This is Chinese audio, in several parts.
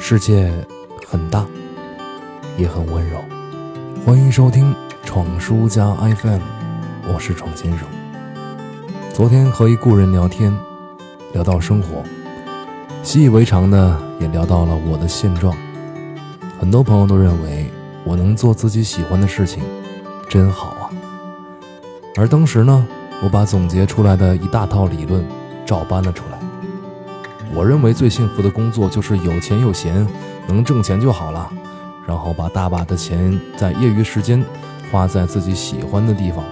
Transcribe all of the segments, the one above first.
世界很大，也很温柔。欢迎收听闯书家 FM，我是闯先生。昨天和一故人聊天，聊到生活，习以为常的也聊到了我的现状。很多朋友都认为我能做自己喜欢的事情，真好啊。而当时呢，我把总结出来的一大套理论照搬了出来。我认为最幸福的工作就是有钱有闲，能挣钱就好了，然后把大把的钱在业余时间花在自己喜欢的地方。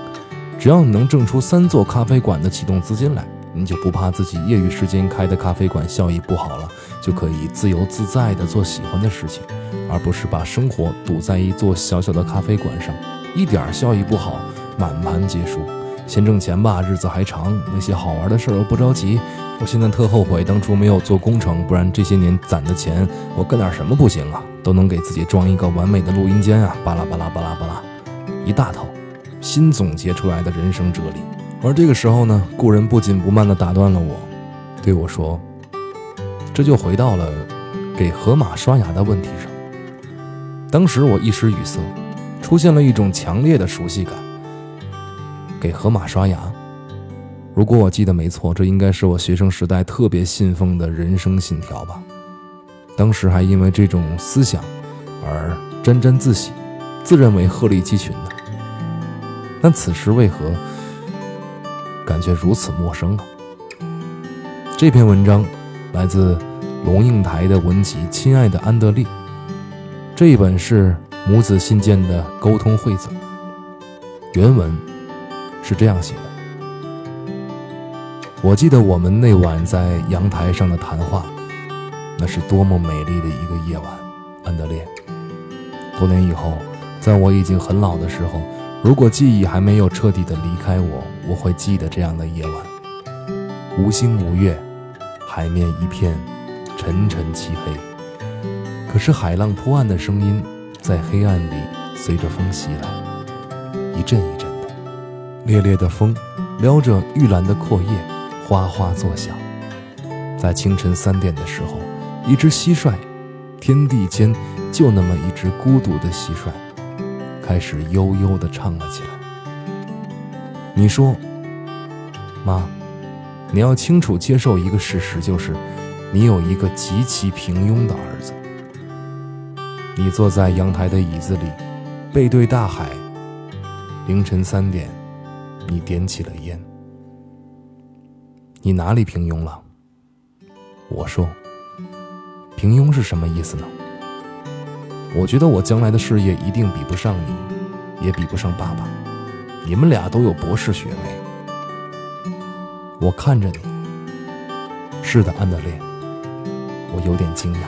只要你能挣出三座咖啡馆的启动资金来，你就不怕自己业余时间开的咖啡馆效益不好了，就可以自由自在地做喜欢的事情，而不是把生活堵在一座小小的咖啡馆上，一点效益不好，满盘皆输。先挣钱吧，日子还长，那些好玩的事儿又不着急。我现在特后悔当初没有做工程，不然这些年攒的钱，我干点什么不行啊？都能给自己装一个完美的录音间啊！巴拉巴拉巴拉巴拉，一大套新总结出来的人生哲理。而这个时候呢，故人不紧不慢地打断了我，对我说：“这就回到了给河马刷牙的问题上。”当时我一时语塞，出现了一种强烈的熟悉感。给河马刷牙。如果我记得没错，这应该是我学生时代特别信奉的人生信条吧。当时还因为这种思想而沾沾自喜，自认为鹤立鸡群呢。但此时为何感觉如此陌生啊？这篇文章来自龙应台的文集《亲爱的安德烈》，这一本是母子信件的沟通汇总。原文是这样写的。我记得我们那晚在阳台上的谈话，那是多么美丽的一个夜晚，安德烈。多年以后，在我已经很老的时候，如果记忆还没有彻底的离开我，我会记得这样的夜晚，无星无月，海面一片沉沉漆黑。可是海浪破岸的声音在黑暗里随着风袭来，一阵一阵，烈烈的风撩着玉兰的阔叶。哗哗作响，在清晨三点的时候，一只蟋蟀，天地间就那么一只孤独的蟋蟀，开始悠悠地唱了起来。你说，妈，你要清楚接受一个事实，就是你有一个极其平庸的儿子。你坐在阳台的椅子里，背对大海。凌晨三点，你点起了烟。你哪里平庸了？我说，平庸是什么意思呢？我觉得我将来的事业一定比不上你，也比不上爸爸。你们俩都有博士学位。我看着你，是的，安德烈。我有点惊讶。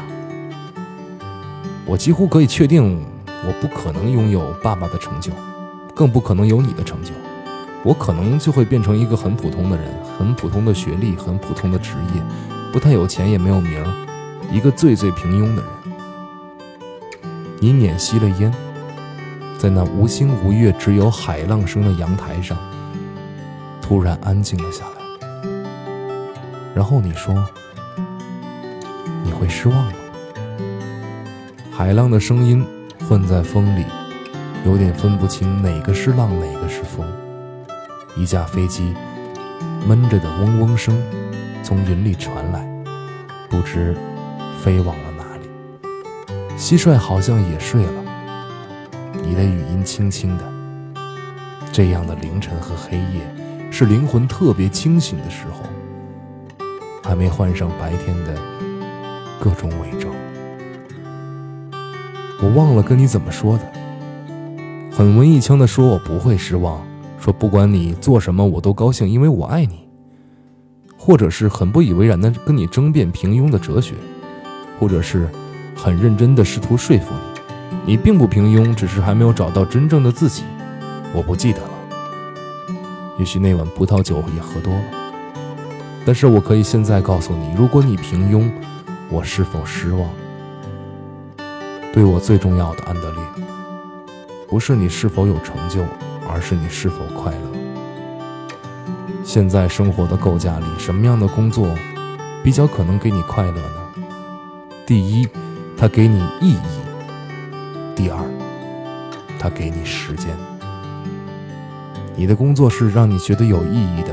我几乎可以确定，我不可能拥有爸爸的成就，更不可能有你的成就。我可能就会变成一个很普通的人，很普通的学历，很普通的职业，不太有钱，也没有名儿，一个最最平庸的人。你捻熄了烟，在那无星无月、只有海浪声的阳台上，突然安静了下来。然后你说：“你会失望吗？”海浪的声音混在风里，有点分不清哪个是浪，哪个是风。一架飞机闷着的嗡嗡声从云里传来，不知飞往了哪里。蟋蟀好像也睡了。你的语音轻轻的。这样的凌晨和黑夜，是灵魂特别清醒的时候，还没换上白天的各种伪装。我忘了跟你怎么说的，很文艺腔的说，我不会失望。说不管你做什么，我都高兴，因为我爱你。或者是很不以为然的跟你争辩平庸的哲学，或者是很认真的试图说服你，你并不平庸，只是还没有找到真正的自己。我不记得了，也许那碗葡萄酒也喝多了。但是我可以现在告诉你，如果你平庸，我是否失望？对我最重要的安德烈，不是你是否有成就。而是你是否快乐？现在生活的构架里，什么样的工作比较可能给你快乐呢？第一，它给你意义；第二，它给你时间。你的工作是让你觉得有意义的，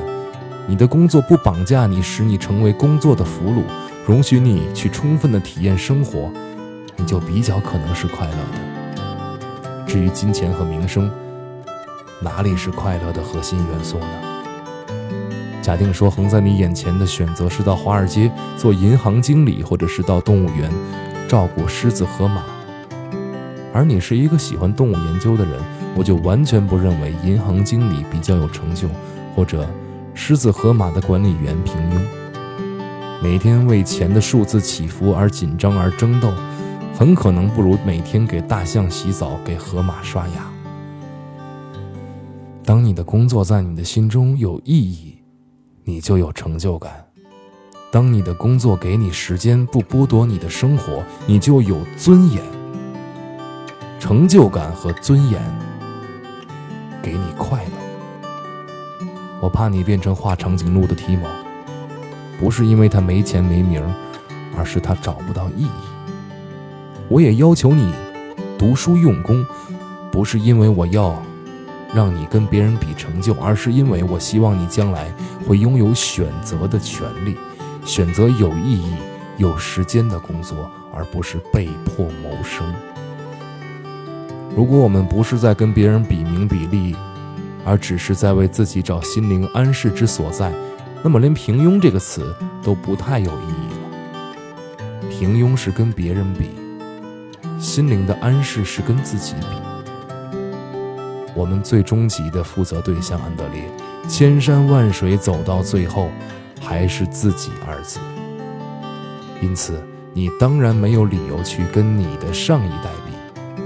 你的工作不绑架你，使你成为工作的俘虏，容许你去充分的体验生活，你就比较可能是快乐的。至于金钱和名声，哪里是快乐的核心元素呢？假定说横在你眼前的选择是到华尔街做银行经理，或者是到动物园照顾狮子和马，而你是一个喜欢动物研究的人。我就完全不认为银行经理比较有成就，或者狮子河马的管理员平庸。每天为钱的数字起伏而紧张而争斗，很可能不如每天给大象洗澡、给河马刷牙。当你的工作在你的心中有意义，你就有成就感；当你的工作给你时间，不剥夺你的生活，你就有尊严。成就感和尊严。给你快乐，我怕你变成画长颈鹿的提莫，不是因为他没钱没名，而是他找不到意义。我也要求你读书用功，不是因为我要让你跟别人比成就，而是因为我希望你将来会拥有选择的权利，选择有意义、有时间的工作，而不是被迫谋生。如果我们不是在跟别人比名比利，而只是在为自己找心灵安适之所在，那么连平庸这个词都不太有意义了。平庸是跟别人比，心灵的安适是跟自己比。我们最终极的负责对象安德烈，千山万水走到最后，还是自己二字。因此，你当然没有理由去跟你的上一代比。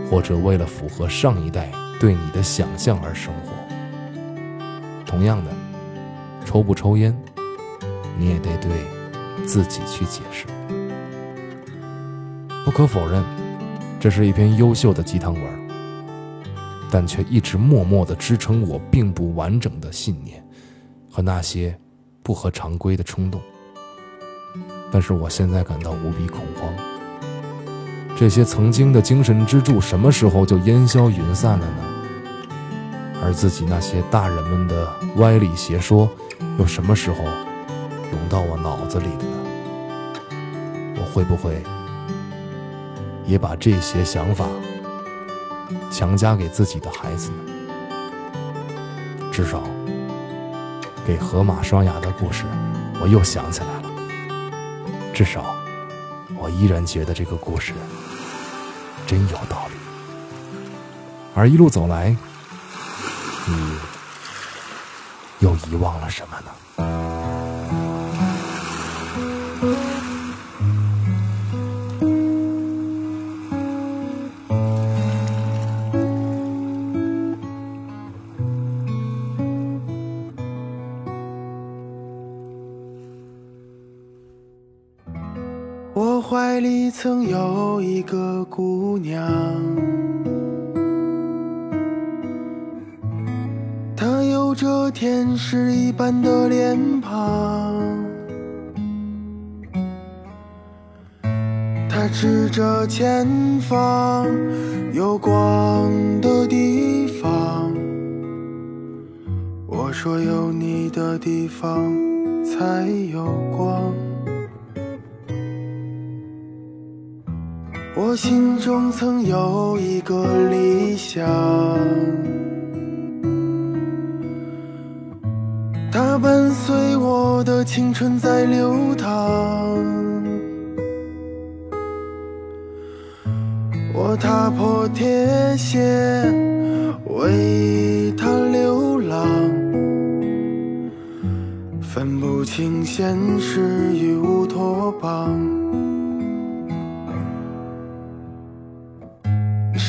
或者为了符合上一代对你的想象而生活。同样的，抽不抽烟，你也得对自己去解释。不可否认，这是一篇优秀的鸡汤文，但却一直默默地支撑我并不完整的信念和那些不合常规的冲动。但是我现在感到无比恐慌。这些曾经的精神支柱，什么时候就烟消云散了呢？而自己那些大人们的歪理邪说，又什么时候涌到我脑子里的呢？我会不会也把这些想法强加给自己的孩子呢？至少，给河马刷牙的故事，我又想起来了。至少，我依然觉得这个故事。真有道理。而一路走来，你又遗忘了什么呢？我怀里曾有一个姑娘，她有着天使一般的脸庞，她指着前方有光的地方，我说有你的地方才有光。我心中曾有一个理想，它伴随我的青春在流淌。我踏破铁鞋为它流浪，分不清现实与乌托邦。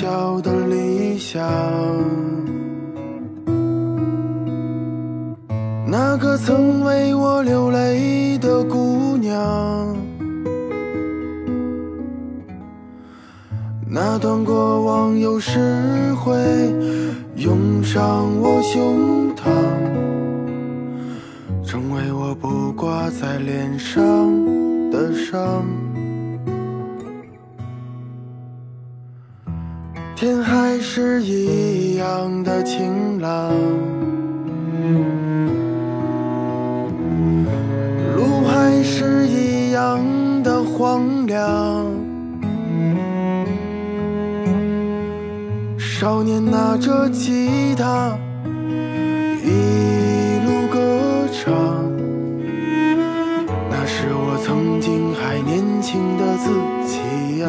小的理想，那个曾为我流泪的姑娘，那段过往有时会涌上我胸膛，成为我不挂在脸上的伤。天还是一样的晴朗，路还是一样的荒凉。少年拿着吉他，一路歌唱，那是我曾经还年轻的自己呀。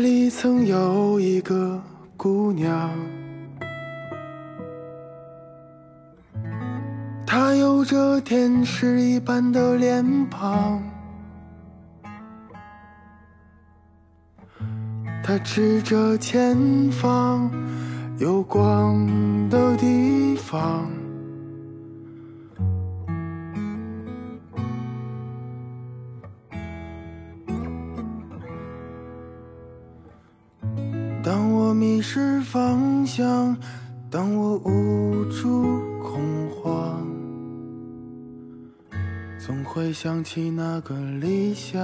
里曾有一个姑娘，她有着天使一般的脸庞，她指着前方有光的地方。是方向，当我无助恐慌，总会想起那个理想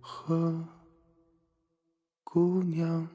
和姑娘。